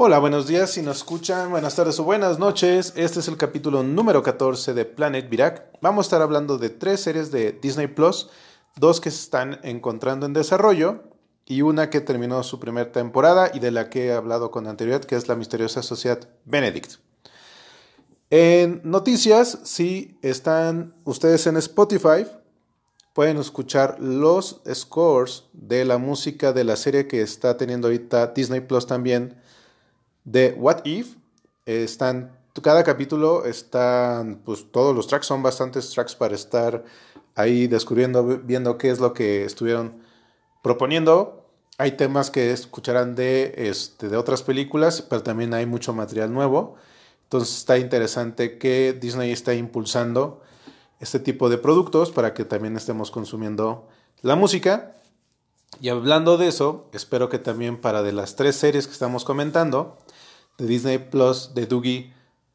Hola, buenos días si nos escuchan, buenas tardes o buenas noches. Este es el capítulo número 14 de Planet Virac. Vamos a estar hablando de tres series de Disney Plus, dos que se están encontrando en desarrollo y una que terminó su primera temporada y de la que he hablado con anterioridad, que es la misteriosa sociedad Benedict. En noticias, si están ustedes en Spotify, pueden escuchar los scores de la música de la serie que está teniendo ahorita Disney Plus también de What If. están, cada capítulo están, pues todos los tracks son bastantes tracks para estar ahí descubriendo, viendo qué es lo que estuvieron proponiendo. Hay temas que escucharán de, este, de otras películas, pero también hay mucho material nuevo. Entonces está interesante que Disney está impulsando este tipo de productos para que también estemos consumiendo la música. Y hablando de eso, espero que también para de las tres series que estamos comentando, de Disney Plus de Dougie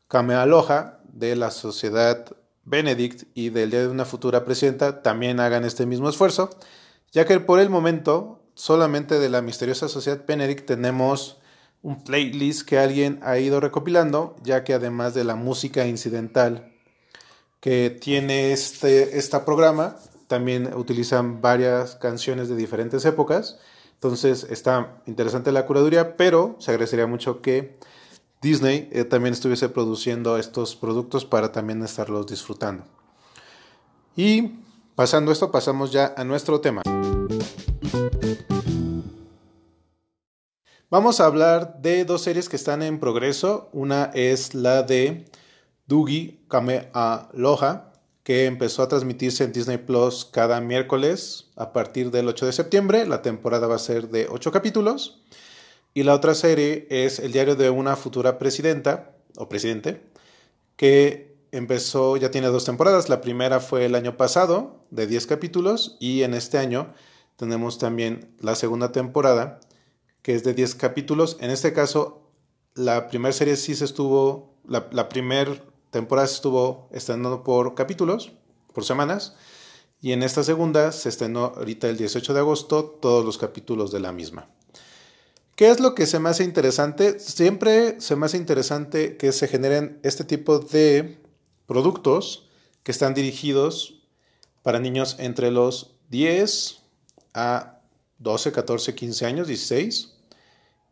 Kamealoha de la Sociedad Benedict y del Día de una Futura Presidenta también hagan este mismo esfuerzo, ya que por el momento solamente de la misteriosa Sociedad Benedict tenemos un playlist que alguien ha ido recopilando, ya que además de la música incidental que tiene este esta programa, también utilizan varias canciones de diferentes épocas. Entonces está interesante la curaduría, pero se agradecería mucho que Disney eh, también estuviese produciendo estos productos para también estarlos disfrutando. Y pasando esto, pasamos ya a nuestro tema. Vamos a hablar de dos series que están en progreso. Una es la de Dugi Kame Aloha, que empezó a transmitirse en Disney Plus cada miércoles a partir del 8 de septiembre. La temporada va a ser de 8 capítulos. Y la otra serie es El diario de una futura presidenta o presidente, que empezó, ya tiene dos temporadas. La primera fue el año pasado, de 10 capítulos, y en este año tenemos también la segunda temporada, que es de 10 capítulos. En este caso, la primera serie sí se estuvo, la, la primera temporada estuvo estrenando por capítulos, por semanas, y en esta segunda se estrenó ahorita el 18 de agosto todos los capítulos de la misma. ¿Qué es lo que se me hace interesante? Siempre se me hace interesante que se generen este tipo de productos que están dirigidos para niños entre los 10 a 12, 14, 15 años, 16,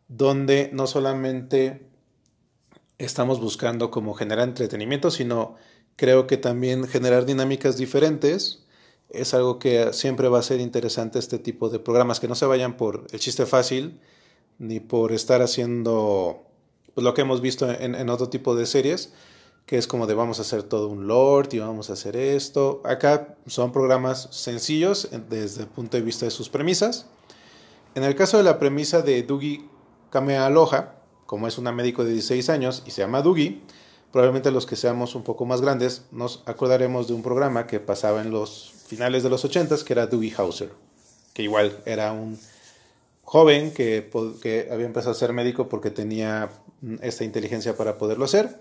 donde no solamente estamos buscando como generar entretenimiento, sino creo que también generar dinámicas diferentes es algo que siempre va a ser interesante este tipo de programas, que no se vayan por el chiste fácil, ni por estar haciendo pues, lo que hemos visto en, otro tipo de series, que es como de vamos a hacer todo un lord y vamos a hacer esto. Acá son programas sencillos desde el punto de vista de sus premisas. En el caso de la premisa de Dougie Kamealoha, como es una médico de 16 años y se llama Dougie, probablemente los que seamos un poco más grandes nos acordaremos de un programa que pasaba en los finales de los 80 que era Dougie Hauser, que igual era un joven que, había empezado a ser médico porque tenía esta inteligencia para poderlo hacer.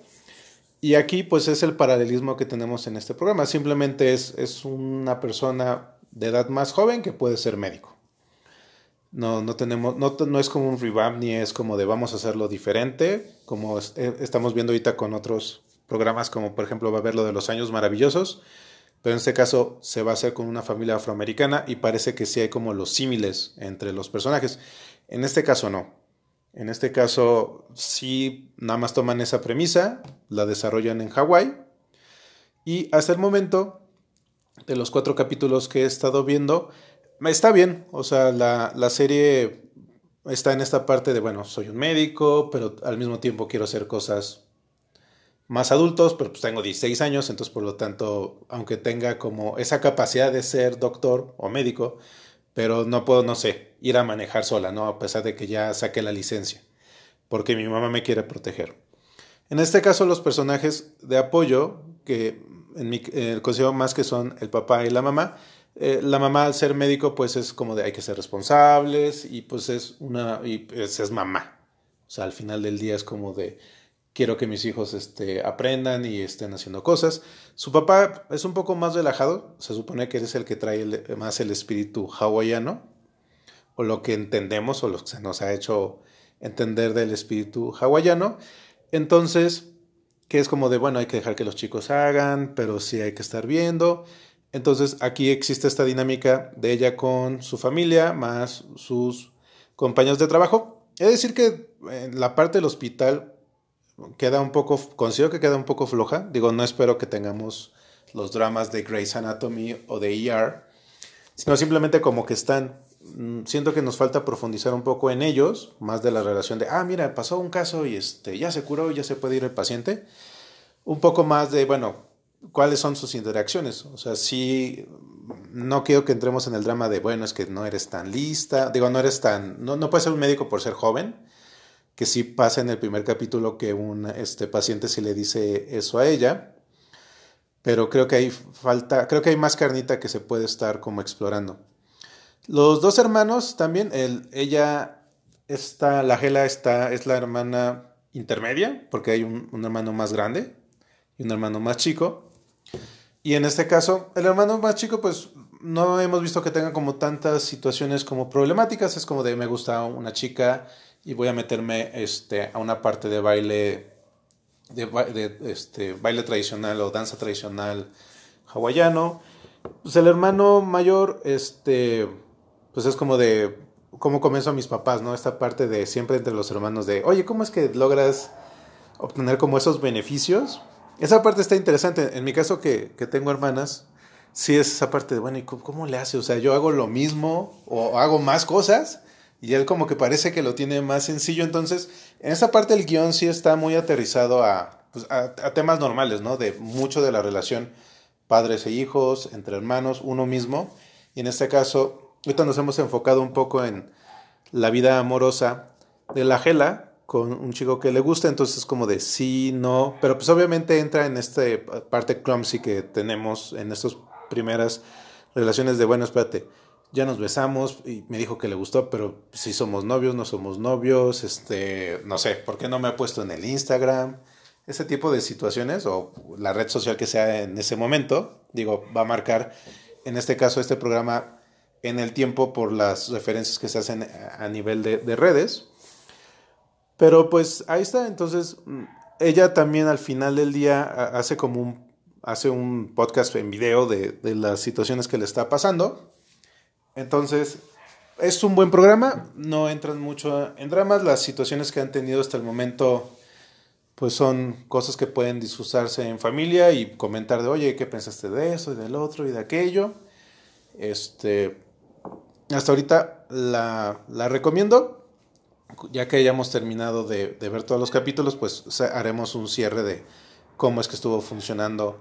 Y aquí pues es el paralelismo que tenemos en este programa. Simplemente es, es una persona de edad más joven que puede ser médico. No, no, tenemos, no, no es como un revamp ni es como de vamos a hacerlo diferente, como eh, estamos viendo ahorita con otros programas como por ejemplo va a haber lo de los años maravillosos, pero en este caso se va a hacer con una familia afroamericana y parece que sí hay como los símiles entre los personajes. En este caso no. En este caso sí nada más toman esa premisa, la desarrollan en Hawái y hasta el momento de los cuatro capítulos que he estado viendo, está bien. O sea, la, la serie está en esta parte de, bueno, soy un médico, pero al mismo tiempo quiero hacer cosas más adultos, pero pues tengo 16 años, entonces por lo tanto, aunque tenga como esa capacidad de ser doctor o médico, pero no puedo, no sé, ir a manejar sola, ¿no? A pesar de que ya saqué la licencia, porque mi mamá me quiere proteger. En este caso, los personajes de apoyo, que en mi eh, más que son el papá y la mamá, eh, la mamá al ser médico, pues es como de hay que ser responsables y pues es una, y pues es mamá. O sea, al final del día es como de quiero que mis hijos este, aprendan y estén haciendo cosas. Su papá es un poco más relajado, se supone que es el que trae más el espíritu hawaiano, o lo que entendemos o lo que se nos ha hecho entender del espíritu hawaiano. Entonces, que es como de, bueno, hay que dejar que los chicos hagan, pero sí hay que estar viendo. Entonces, aquí existe esta dinámica de ella con su familia, más sus compañeros de trabajo. Es decir, que en la parte del hospital queda un poco, considero que queda un poco floja. Digo, no espero que tengamos los dramas de Grey's Anatomy o de ER, sino simplemente como que están Mm, siento que nos falta profundizar un poco en ellos, más de la relación de, ah, mira, pasó un caso y este, ya se curó, ya se puede ir el paciente. Un poco más de, bueno, cuáles son sus interacciones. O sea, sí, no quiero que entremos en el drama de, bueno, es que no eres tan lista, digo, no eres tan, no, no puedes ser un médico por ser joven, que sí pasa en el primer capítulo que un este, paciente sí le dice eso a ella, pero creo que hay falta, creo que hay más carnita que se puede estar como explorando. Los dos hermanos también, el, ella está, la Gela está, es la hermana intermedia, porque hay un, hermano más grande y un hermano más chico. Y en este caso, el hermano más chico, pues no hemos visto que tenga como tantas situaciones como problemáticas. Es como de me gusta una chica y voy a meterme este, a una parte de baile, de, de este, baile tradicional o danza tradicional hawaiano. Pues el hermano mayor, este, pues es como de cómo comenzó a mis papás, ¿no? Esta parte de siempre entre los hermanos de, oye, ¿cómo es que logras obtener como esos beneficios? Esa parte está interesante. En mi caso que, que tengo hermanas, sí es esa parte de, bueno, ¿y cómo, le hace? O sea, yo hago lo mismo o hago más cosas y él como que parece que lo tiene más sencillo. Entonces, en esa parte del guion sí está muy aterrizado a, pues, a, a temas normales, ¿no? De mucho de la relación padres e hijos, entre hermanos, uno mismo. Y en este caso, Ahorita nos hemos enfocado un poco en la vida amorosa de la Gela con un chico que le gusta, entonces como de sí, no, pero pues obviamente entra en esta parte clumsy que tenemos en estas primeras relaciones de, bueno, espérate, ya nos besamos y me dijo que le gustó, pero si somos novios, no somos novios, este, no sé, ¿por qué no me ha puesto en el Instagram? Ese tipo de situaciones o la red social que sea en ese momento, digo, va a marcar en este caso este programa en el tiempo por las referencias que se hacen a nivel de, redes. Pero pues ahí está, entonces mm, ella también al final del día hace como un, hace un podcast en video de, de las situaciones que le está pasando. Entonces, es un buen programa, no entran mucho en dramas, las situaciones que han tenido hasta el momento pues son cosas que pueden disfrutarse en familia y comentar de, oye, ¿qué pensaste de eso y del otro y de aquello? Este, hasta ahorita la, recomiendo. Ya que hayamos terminado de, ver todos los capítulos, pues haremos un cierre de cómo es que estuvo funcionando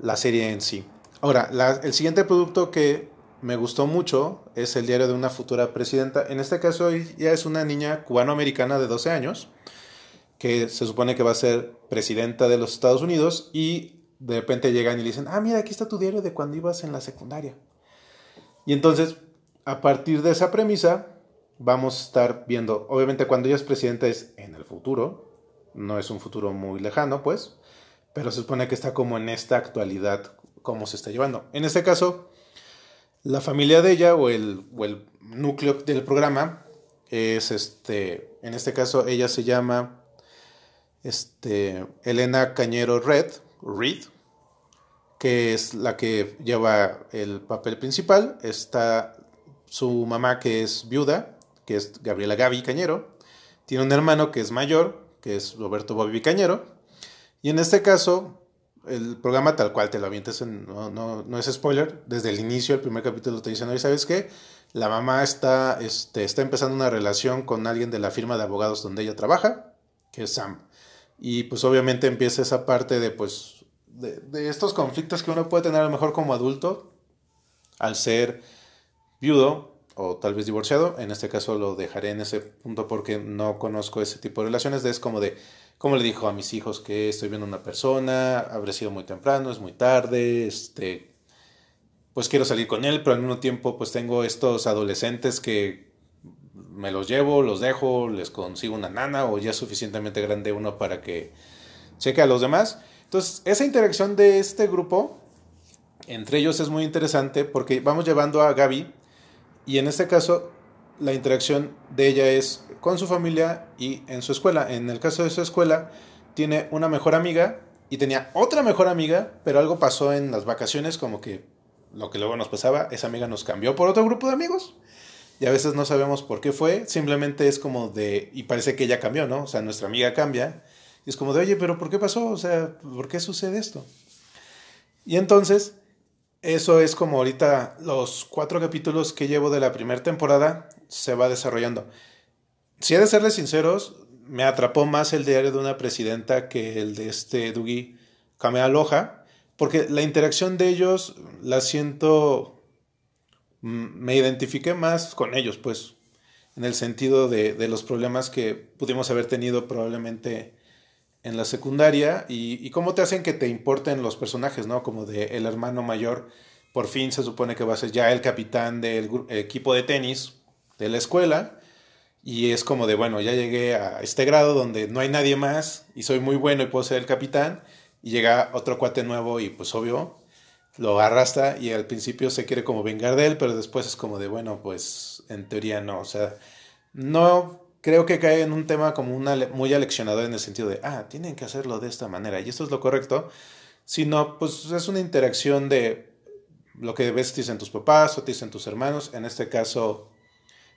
la serie en sí. Ahora, el siguiente producto que me gustó mucho es el diario de una futura presidenta. En este caso ya es una niña cubanoamericana de 12 años que se supone que va a ser presidenta de los Estados Unidos y de repente llegan y le dicen, ah, mira, aquí está tu diario de cuando ibas en la secundaria. Y entonces a partir de esa premisa, vamos a estar viendo, obviamente cuando ella es presidenta es en el futuro, no es un futuro muy lejano, pues, pero se supone que está como en esta actualidad, cómo se está llevando. En este caso, la familia de ella o el, o el núcleo del programa es este, en este caso ella se llama este, Elena Cañero Red, Reed, que es la que lleva el papel principal. Está su mamá que es viuda, que es Gabriela Gaby Cañero, tiene un hermano que es mayor, que es Roberto Bobby Cañero, y en este caso, el programa tal cual te lo avientes, no, no, es spoiler, desde el inicio, el primer capítulo te dicen, oye, ¿sabes qué? La mamá está, este, está empezando una relación con alguien de la firma de abogados donde ella trabaja, que es Sam. Y pues obviamente empieza esa parte de, pues, de, de estos conflictos que uno puede tener a lo mejor como adulto, al ser viudo o tal vez divorciado. En este caso lo dejaré en ese punto porque no conozco ese tipo de relaciones. es como de, como le dijo a mis hijos que estoy viendo una persona, habré sido muy temprano, es muy tarde, este, pues quiero salir con él, pero al mismo tiempo pues tengo estos adolescentes que me los llevo, los dejo, les consigo una nana o ya es suficientemente grande uno para que cheque a los demás. Entonces, esa interacción de este grupo entre ellos es muy interesante porque vamos llevando a Gaby y en este caso, la interacción de ella es con su familia y en su escuela. En el caso de su escuela, tiene una mejor amiga y tenía otra mejor amiga, pero algo pasó en las vacaciones, como que lo que luego nos pasaba, esa amiga nos cambió por otro grupo de amigos. Y a veces no sabemos por qué fue, simplemente es como de, y parece que ella cambió, ¿no? O sea, nuestra amiga cambia. Y es como de, oye, pero ¿por qué pasó? O sea, ¿por qué sucede esto? Y entonces, eso es como ahorita los cuatro capítulos que llevo de la primera temporada se va desarrollando. Si he de serles sinceros, me atrapó más el diario de una presidenta que el de este Dugi Kamea Loja, porque la interacción de ellos la siento, mm, me identifiqué más con ellos, pues, en el sentido de los problemas que pudimos haber tenido probablemente en la secundaria y, cómo te hacen que te importen los personajes, ¿no? Como de el hermano mayor, por fin se supone que va a ser ya el capitán del equipo de tenis de la escuela y es como de, bueno, ya llegué a este grado donde no hay nadie más y soy muy bueno y puedo ser el capitán. Y llega otro cuate nuevo y pues obvio lo arrastra y al principio se quiere como vengar de él, pero después es como de, bueno, pues en teoría no. O sea, no creo que cae en un tema como una, muy aleccionador en el sentido de, ah, tienen que hacerlo de esta manera y esto es lo correcto, sino pues es una interacción de lo que ves te dicen tus papás o te dicen tus hermanos, en este caso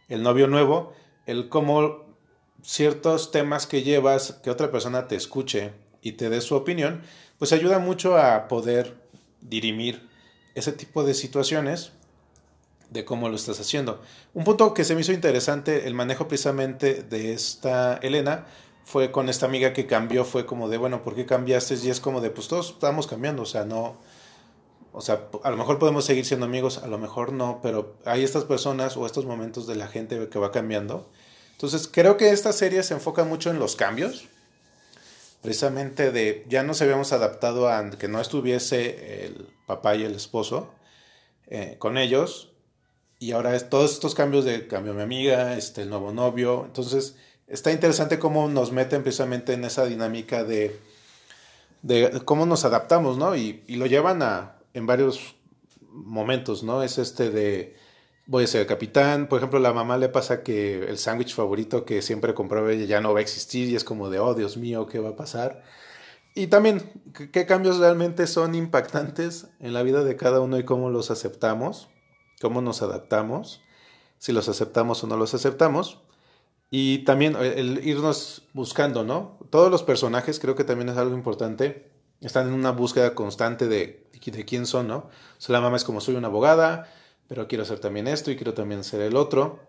el novio nuevo, el cómo ciertos temas que llevas, que otra persona te escuche y te dé su opinión, pues ayuda mucho a poder dirimir ese tipo de situaciones de cómo lo estás haciendo. Un punto que se me hizo interesante, el manejo precisamente de esta Elena, fue con esta amiga que cambió, fue como de, bueno, ¿por qué cambiaste? Y es como de, pues todos estamos cambiando, o sea, no, o sea, a lo mejor podemos seguir siendo amigos, a lo mejor no, pero hay estas personas o estos momentos de la gente que va cambiando. Entonces, creo que esta serie se enfoca mucho en los cambios. Precisamente de, ya nos habíamos adaptado a que no estuviese el papá y el esposo eh, con ellos. Y ahora todos estos cambios de cambio mi amiga, este, el nuevo novio. Entonces, está interesante cómo nos meten precisamente en esa dinámica de, de cómo nos adaptamos, ¿no? Y, y lo llevan a, en varios momentos, ¿no? Es este de voy a ser el capitán. Por ejemplo, la mamá le pasa que el sándwich favorito que siempre compraba ella ya no va a existir y es como de, oh Dios mío, ¿qué va a pasar? Y también, ¿qué cambios realmente son impactantes en la vida de cada uno y cómo los aceptamos? ¿Cómo nos adaptamos? Si los aceptamos o no los aceptamos. Y también el irnos buscando, ¿no? Todos los personajes creo que también es algo importante están en una búsqueda constante de, de quién son, ¿no? La mamá es como soy una abogada, pero quiero hacer también esto y quiero también ser el otro.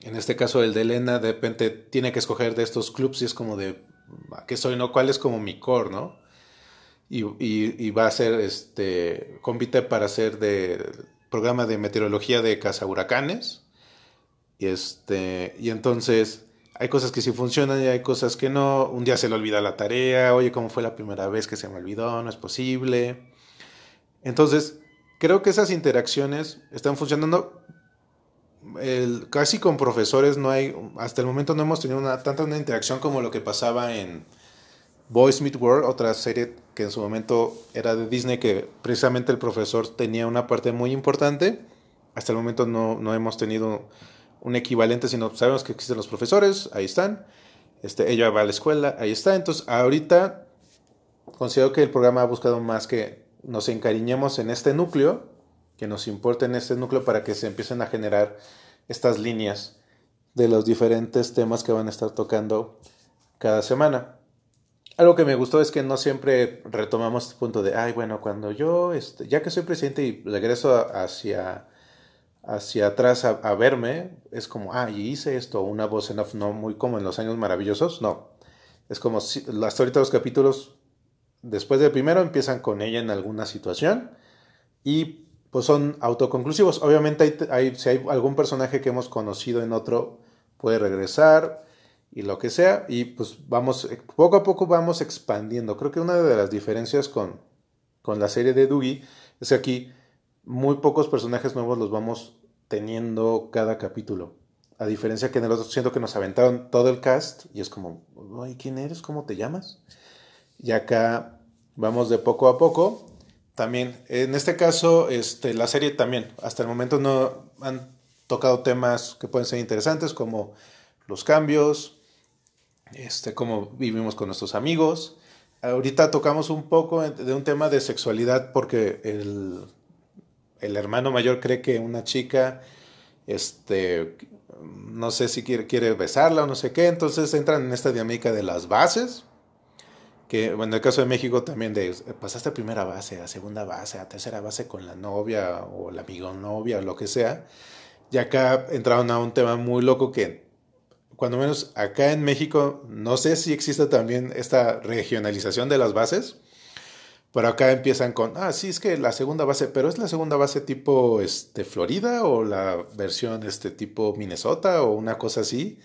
En este caso, el de Elena, de repente tiene que escoger de estos clubs y es como de, ¿qué soy, no? ¿Cuál es como mi core, no? Y, y, va a ser, este, compite para ser de programa de meteorología de Casa Huracanes. Y este, y entonces hay cosas que sí funcionan y hay cosas que no. Un día se le olvida la tarea, oye, ¿cómo fue la primera vez que se me olvidó? No es posible. Entonces, creo que esas interacciones están funcionando. El, casi con profesores no hay, hasta el momento no hemos tenido una, tanta una interacción como lo que pasaba en Boys Meet World, otra serie que en su momento era de Disney, que precisamente el profesor tenía una parte muy importante. Hasta el momento no, no hemos tenido un equivalente, sino sabemos que existen los profesores, ahí están. Este, ella va a la escuela, ahí está. Entonces, ahorita considero que el programa ha buscado más que nos encariñemos en este núcleo, que nos importe en este núcleo para que se empiecen a generar estas líneas de los diferentes temas que van a estar tocando cada semana. Algo que me gustó es que no siempre retomamos este punto de, ay, bueno, cuando yo, este, ya que soy presidente y regreso hacia hacia atrás a, verme, es como, ah, hice esto, una voz en off, no muy como en los años maravillosos, no. Es como, hasta ahorita los capítulos, después del primero, empiezan con ella en alguna situación y pues son autoconclusivos. Obviamente, hay, si hay algún personaje que hemos conocido en otro, puede regresar y lo que sea, y pues vamos, poco a poco vamos expandiendo. Creo que una de las diferencias con, con la serie de Doogie es que aquí muy pocos personajes nuevos los vamos teniendo cada capítulo. A diferencia que en el otro siento que nos aventaron todo el cast y es como, Ay, ¿quién eres? ¿Cómo te llamas? Y acá vamos de poco a poco. También, en este caso, este, la serie también, hasta el momento no han tocado temas que pueden ser interesantes como los cambios, este, cómo vivimos con nuestros amigos. Ahorita tocamos un poco de un tema de sexualidad porque el, el hermano mayor cree que una chica, este, no sé si quiere, quiere besarla o no sé qué, entonces entran en esta dinámica de las bases, que bueno, en el caso de México también de pasaste a primera base, a segunda base, a tercera base con la novia o la amiga novia o lo que sea. Y acá entraron a un tema muy loco que, cuando menos acá en México, no sé si existe también esta regionalización de las bases, pero acá empiezan con, ah, sí, es que la segunda base, pero es la segunda base tipo este, Florida o la versión este, tipo Minnesota o una cosa así.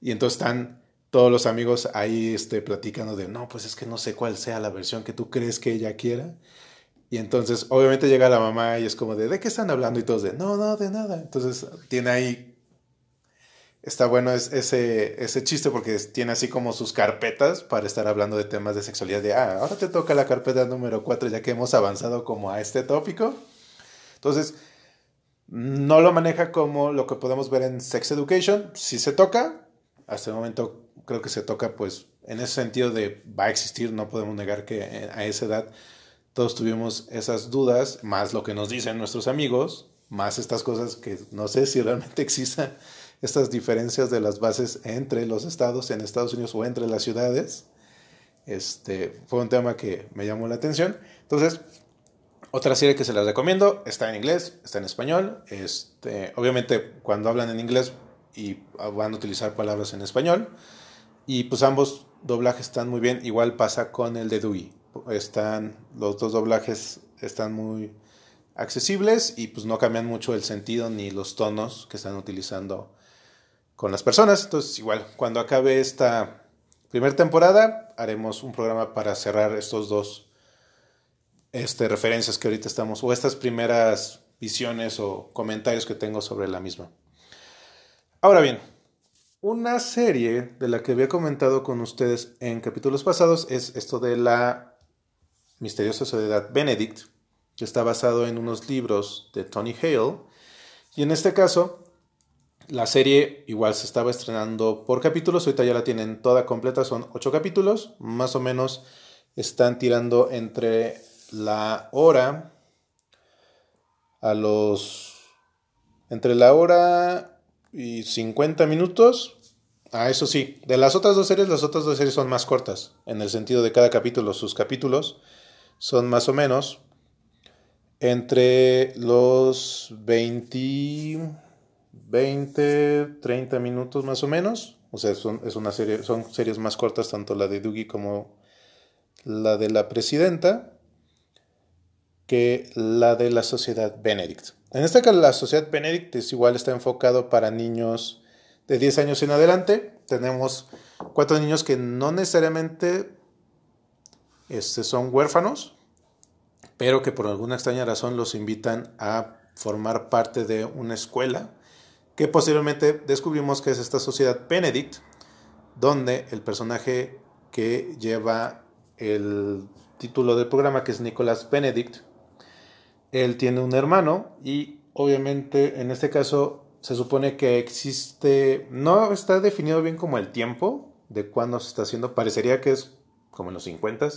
Y entonces están todos los amigos ahí este, platicando de, no, pues es que no sé cuál sea la versión que tú crees que ella quiera. Y entonces, obviamente llega la mamá y es como de, ¿de qué están hablando? Y todos de, no, no, de nada. Entonces, tiene ahí está bueno es, ese, ese chiste porque tiene así como sus carpetas para estar hablando de temas de sexualidad. De, ah, ahora te toca la carpeta número 4 ya que hemos avanzado como a este tópico. Entonces, no lo maneja como lo que podemos ver en Sex Education. Si se toca, hasta el momento creo que se toca pues en ese sentido de va a existir, no podemos negar que a esa edad todos tuvimos esas dudas, más lo que nos dicen nuestros amigos, más estas cosas que no sé si realmente existan estas diferencias de las bases entre los estados en Estados Unidos o entre las ciudades. Este, fue un tema que me llamó la atención. Entonces, otra serie que se las recomiendo está en inglés, está en español. Este, obviamente, cuando hablan en inglés y van a utilizar palabras en español. Y pues ambos doblajes están muy bien. Igual pasa con el de Dewey. Están, los dos doblajes están muy accesibles y pues no cambian mucho el sentido ni los tonos que están utilizando con las personas. Entonces, igual, cuando acabe esta primera temporada, haremos un programa para cerrar estos dos este, referencias que ahorita estamos, o estas primeras visiones o comentarios que tengo sobre la misma. Ahora bien, una serie de la que había comentado con ustedes en capítulos pasados es esto de la misteriosa sociedad Benedict, que está basado en unos libros de Tony Hale. Y en este caso, la serie igual se estaba estrenando por capítulos, ahorita ya la tienen toda completa, son ocho capítulos, más o menos están tirando entre la hora a los... entre la hora y 50 minutos. Ah, eso sí, de las otras dos series, las otras dos series son más cortas, en el sentido de cada capítulo, sus capítulos son más o menos entre los 20 20, 30 minutos más o menos. O sea, son, es una serie, son series más cortas, tanto la de Dougie como la de la presidenta, que la de la Sociedad Benedict. En esta caso, la Sociedad Benedict igual, está enfocado para niños de 10 años en adelante. Tenemos cuatro niños que no necesariamente este, son huérfanos, pero que por alguna extraña razón los invitan a formar parte de una escuela que posteriormente descubrimos que es esta sociedad Benedict, donde el personaje que lleva el título del programa, que es Nicholas Benedict, él tiene un hermano y obviamente en este caso se supone que existe, no está definido bien como el tiempo de cuándo se está haciendo, parecería que es como en los 50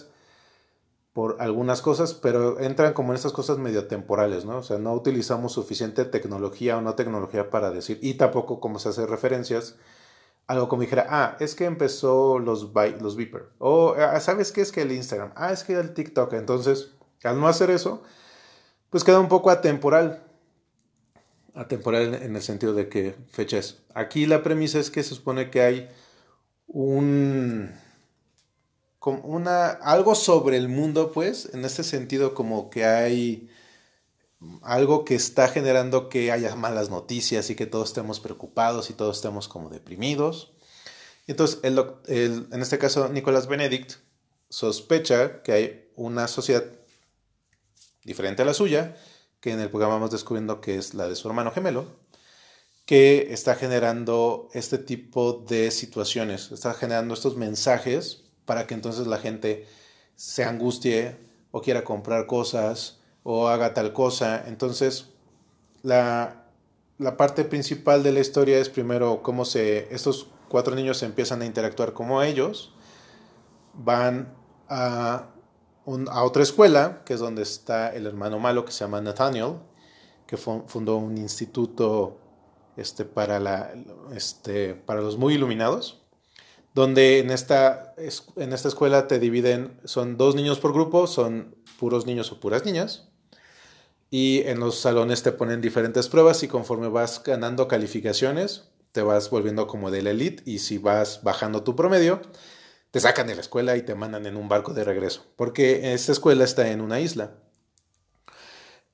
por algunas cosas, pero entran como en estas cosas medio temporales, ¿no? O sea, no utilizamos suficiente tecnología o no tecnología para decir, y tampoco como se hace referencias, algo como dijera, ah, es que empezó los, los Viper, o ah, ¿sabes qué es que el Instagram? Ah, es que el TikTok. Entonces, al no hacer eso, pues queda un poco atemporal. Atemporal en el sentido de que fecha es. Aquí la premisa es que se supone que hay un una, algo sobre el mundo, pues, en este sentido como que hay algo que está generando que haya malas noticias y que todos estemos preocupados y todos estemos como deprimidos. Entonces, en este caso, Nicolás Benedict sospecha que hay una sociedad diferente a la suya, que en el programa vamos descubriendo que es la de su hermano gemelo, que está generando este tipo de situaciones, está generando estos mensajes para que entonces la gente se angustie o quiera comprar cosas o haga tal cosa. Entonces, la la parte principal de la historia es primero cómo se estos cuatro niños empiezan a interactuar como ellos, van a, a otra escuela, que es donde está el hermano malo que se llama Nathaniel, que fundó un instituto este, para, la, este, para los muy iluminados, donde en esta, en esta escuela te dividen, son dos niños por grupo, son puros niños o puras niñas, y en los salones te ponen diferentes pruebas y conforme vas ganando calificaciones, te vas volviendo como de la elite y si vas bajando tu promedio, te sacan de la escuela y te mandan en un barco de regreso, porque esta escuela está en una isla.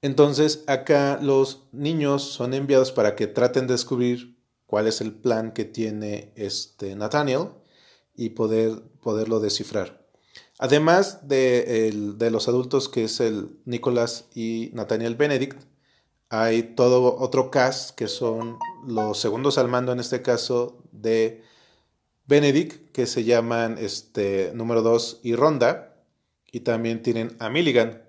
Entonces acá los niños son enviados para que traten de descubrir cuál es el plan que tiene este Nathaniel y poder, poderlo descifrar. Además de, de, los adultos que es el Nicolás y Nathaniel Benedict, hay todo otro cast que son los segundos al mando en este caso de Benedict, que se llaman este, número 2 y Ronda, y también tienen a Milligan.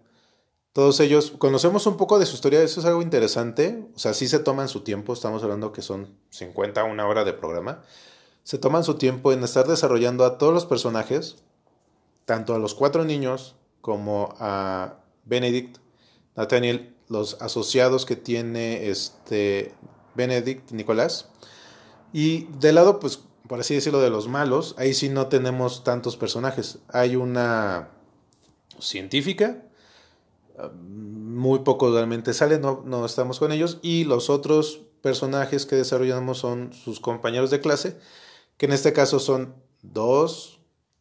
Todos ellos, conocemos un poco de su historia, eso es algo interesante, o sea, sí se toman su tiempo, estamos hablando que son 50, una hora de programa, se toman su tiempo en estar desarrollando a todos los personajes, tanto a los cuatro niños como a Benedict, Nathaniel, los asociados que tiene este Benedict, Nicolás, y de lado, pues por así decirlo, de los malos, ahí sí no tenemos tantos personajes. Hay una científica, muy poco realmente sale, no estamos con ellos, y los otros personajes que desarrollamos son sus compañeros de clase, que en este caso son dos,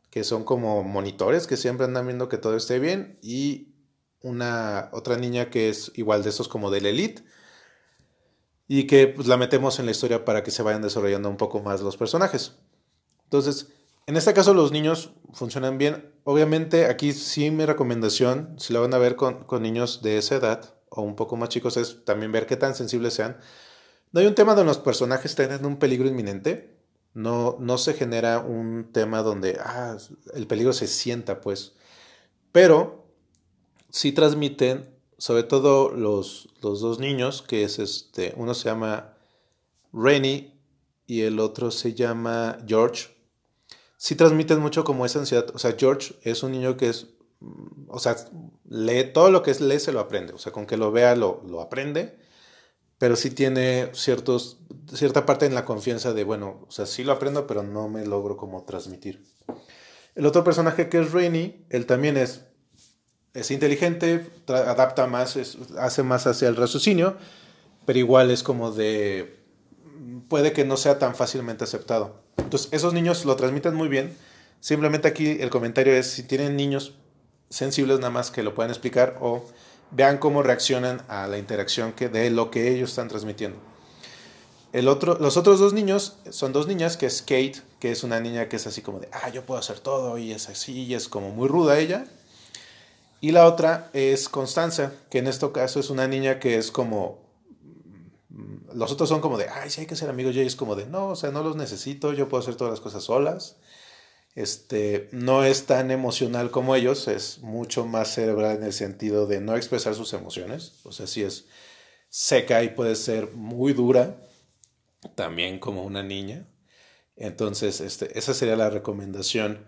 que son como monitores, que siempre andan viendo que todo esté bien, y una otra niña que es igual de esos como de la elite, y que pues, la metemos en la historia para que se vayan desarrollando un poco más los personajes. Entonces, en este caso los niños funcionan bien. Obviamente aquí sí mi recomendación, si la van a ver con, niños de esa edad o un poco más chicos, es también ver qué tan sensibles sean. No hay un tema donde los personajes tienen un peligro inminente. No, no se genera un tema donde ah, el peligro se sienta, pues. Pero sí transmiten sobre todo los, los dos niños, que es este, uno se llama Rennie y el otro se llama George, sí transmiten mucho como esa ansiedad. O sea, George es un niño que es, o sea, lee todo lo que lee, se lo aprende. O sea, con que lo vea, lo, lo aprende. Pero sí tiene cierta parte en la confianza de, bueno, o sea, sí lo aprendo, pero no me logro como transmitir. El otro personaje que es Rainy, él también es es inteligente, adapta más, hace más hacia el raciocinio, pero igual es como de, puede que no sea tan fácilmente aceptado. Entonces, esos niños lo transmiten muy bien. Simplemente aquí el comentario es si tienen niños sensibles nada más que lo pueden explicar o vean cómo reaccionan a la interacción que, de lo que ellos están transmitiendo. El otro, los otros dos niños son dos niñas, que es Kate, que es una niña que es así como de, ah, yo puedo hacer todo, y es así, y es como muy ruda ella. Y la otra es Constanza, que en este caso es una niña que es como... Los otros son como de, ay, sí hay que ser amigos. Y ella es como de, no, o sea, no los necesito, yo puedo hacer todas las cosas solas. Este, no es tan emocional como ellos, es mucho más cerebral en el sentido de no expresar sus emociones. O sea, sí es seca y puede ser muy dura, también como una niña. Entonces, este, esa sería la recomendación.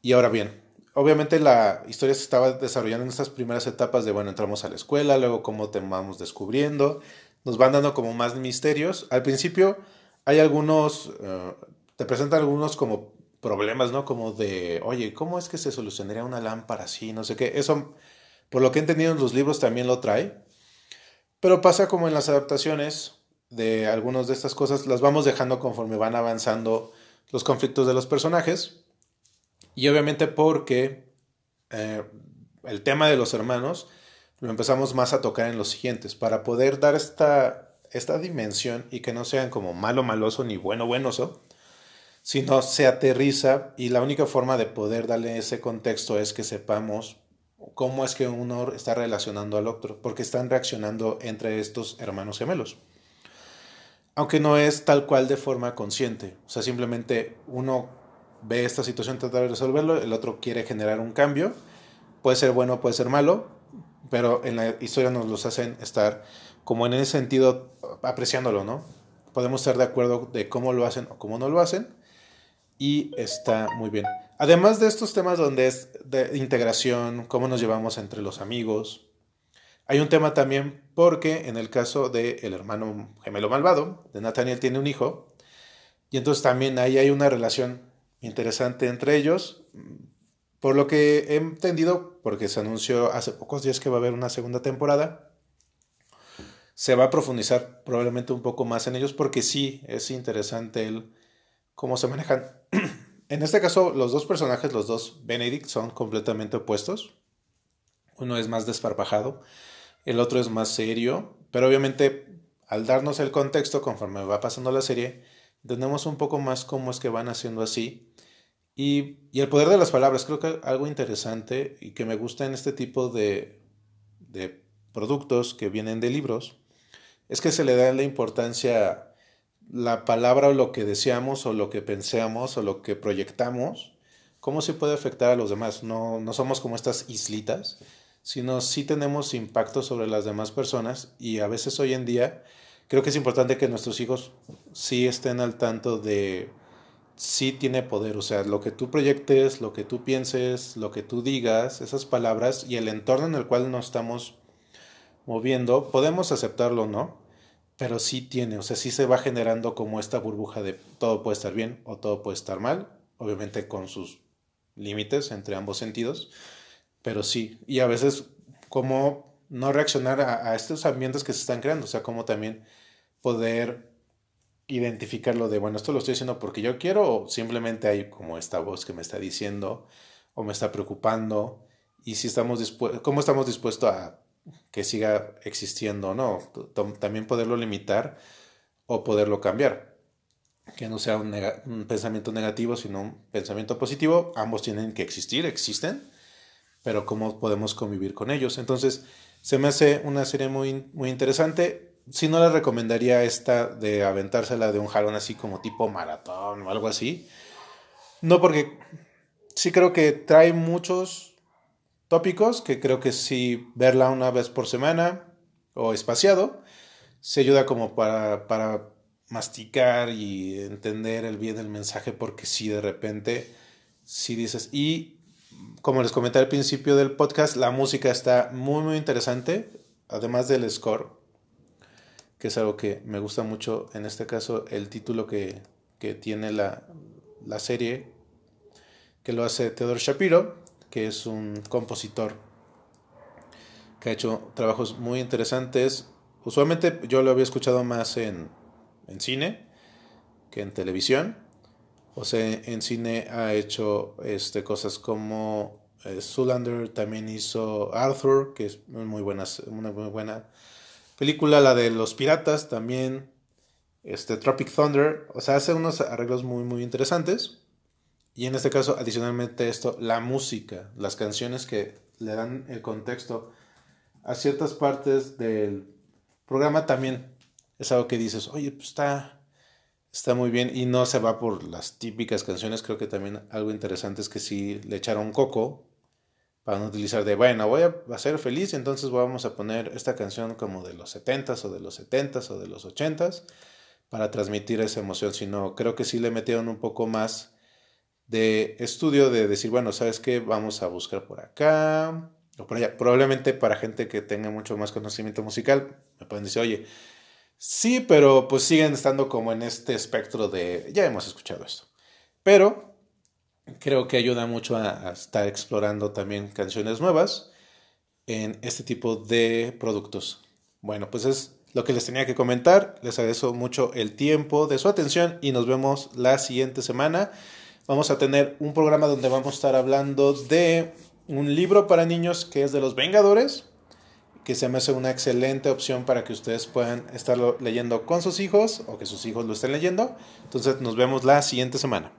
Y ahora bien, obviamente la historia se estaba desarrollando en estas primeras etapas de, bueno, entramos a la escuela, luego cómo te vamos descubriendo, nos van dando como más misterios. Al principio hay algunos, eh, te presentan algunos como problemas, ¿no? Como de, oye, ¿cómo es que se solucionaría una lámpara así? No sé qué. Eso, por lo que he entendido en los libros, también lo trae. Pero pasa como en las adaptaciones de algunas de estas cosas, las vamos dejando conforme van avanzando los conflictos de los personajes. Y obviamente porque eh, el tema de los hermanos lo empezamos más a tocar en los siguientes, para poder dar esta, esta dimensión y que no sean como malo maloso ni bueno buenoso, sino se aterriza y la única forma de poder darle ese contexto es que sepamos cómo es que uno está relacionando al otro, porque están reaccionando entre estos hermanos gemelos. Aunque no es tal cual de forma consciente, o sea, simplemente uno ve esta situación, trata de resolverlo, el otro quiere generar un cambio, puede ser bueno, puede ser malo, pero en la historia nos los hacen estar como en ese sentido apreciándolo, ¿no? Podemos estar de acuerdo de cómo lo hacen o cómo no lo hacen y está muy bien. Además de estos temas donde es de integración, cómo nos llevamos entre los amigos, hay un tema también porque en el caso del el hermano gemelo malvado, de Nathaniel tiene un hijo, y entonces también ahí hay una relación interesante entre ellos, por lo que he entendido, porque se anunció hace pocos días que va a haber una segunda temporada, se va a profundizar probablemente un poco más en ellos porque sí es interesante el cómo se manejan. en este caso, los dos personajes, los dos Benedict, son completamente opuestos. Uno es más desparpajado, el otro es más serio, pero obviamente al darnos el contexto conforme va pasando la serie, entendemos un poco más cómo es que van haciendo así. Y, y el poder de las palabras, creo que algo interesante y que me gusta en este tipo de, de productos que vienen de libros, es que se le da la importancia la palabra o lo que deseamos o lo que pensamos o lo que proyectamos, cómo se puede afectar a los demás. No, no somos como estas islitas, sino sí tenemos impacto sobre las demás personas y a veces hoy en día creo que es importante que nuestros hijos sí estén al tanto de sí tiene poder, o sea, lo que tú proyectes, lo que tú pienses, lo que tú digas, esas palabras y el entorno en el cual nos estamos moviendo, podemos aceptarlo no, pero sí tiene, o sea, sí se va generando como esta burbuja de todo puede estar bien o todo puede estar mal, obviamente con sus límites entre ambos sentidos, pero sí, y a veces como no reaccionar a, estos ambientes que se están creando, o sea, como también poder identificarlo de, bueno, esto lo estoy haciendo porque yo quiero o simplemente hay como esta voz que me está diciendo o me está preocupando y si estamos dispuestos, cómo estamos dispuestos a que siga existiendo, ¿no? También poderlo limitar o poderlo cambiar. Que no sea un, pensamiento negativo, sino un pensamiento positivo. Ambos tienen que existir, existen, pero cómo podemos convivir con ellos. Entonces, se me hace una serie muy, muy interesante. Si no le recomendaría esta de aventársela de un jalón así como tipo maratón o algo así. No porque sí creo que trae muchos tópicos que creo que sí verla una vez por semana o espaciado se ayuda como para, para masticar y entender el bien del mensaje porque si de repente si dices y como les comenté al principio del podcast la música está muy muy interesante además del score que es algo que me gusta mucho en este caso el título que, que tiene la, la serie que lo hace Theodore Shapiro que es un compositor que ha hecho trabajos muy interesantes. Usualmente yo lo había escuchado más en, en cine que en televisión. O sea, en cine ha hecho este, cosas como eh, también hizo Arthur, que es muy una muy buena película. La de los piratas también. Este, Tropic Thunder. O sea, hace unos arreglos muy, muy interesantes. Y en este caso, adicionalmente esto, la música, las canciones que le dan el contexto a ciertas partes del programa también es algo que dices, oye, pues está, está muy bien y no se va por las típicas canciones. Creo que también algo interesante es que si le echaron coco para no utilizar de, bueno, voy a ser feliz, entonces vamos a poner esta canción como de los 70s o de los 70s o de los 80s para transmitir esa emoción, sino creo que sí le metieron un poco más de estudio de decir, bueno, ¿sabes qué? Vamos a buscar por acá o por allá. Probablemente para gente que tenga mucho más conocimiento musical, me pueden decir, oye, sí, pero pues siguen estando como en este espectro de, ya hemos escuchado esto. Pero creo que ayuda mucho a, a estar explorando también canciones nuevas en este tipo de productos. Bueno, pues es lo que les tenía que comentar. Les agradezco mucho el tiempo de su atención y nos vemos la siguiente semana vamos a tener un programa donde vamos a estar hablando de un libro para niños que es de los Vengadores, que se me hace una excelente opción para que ustedes puedan estarlo leyendo con sus hijos o que sus hijos lo estén leyendo. Entonces nos vemos la siguiente semana.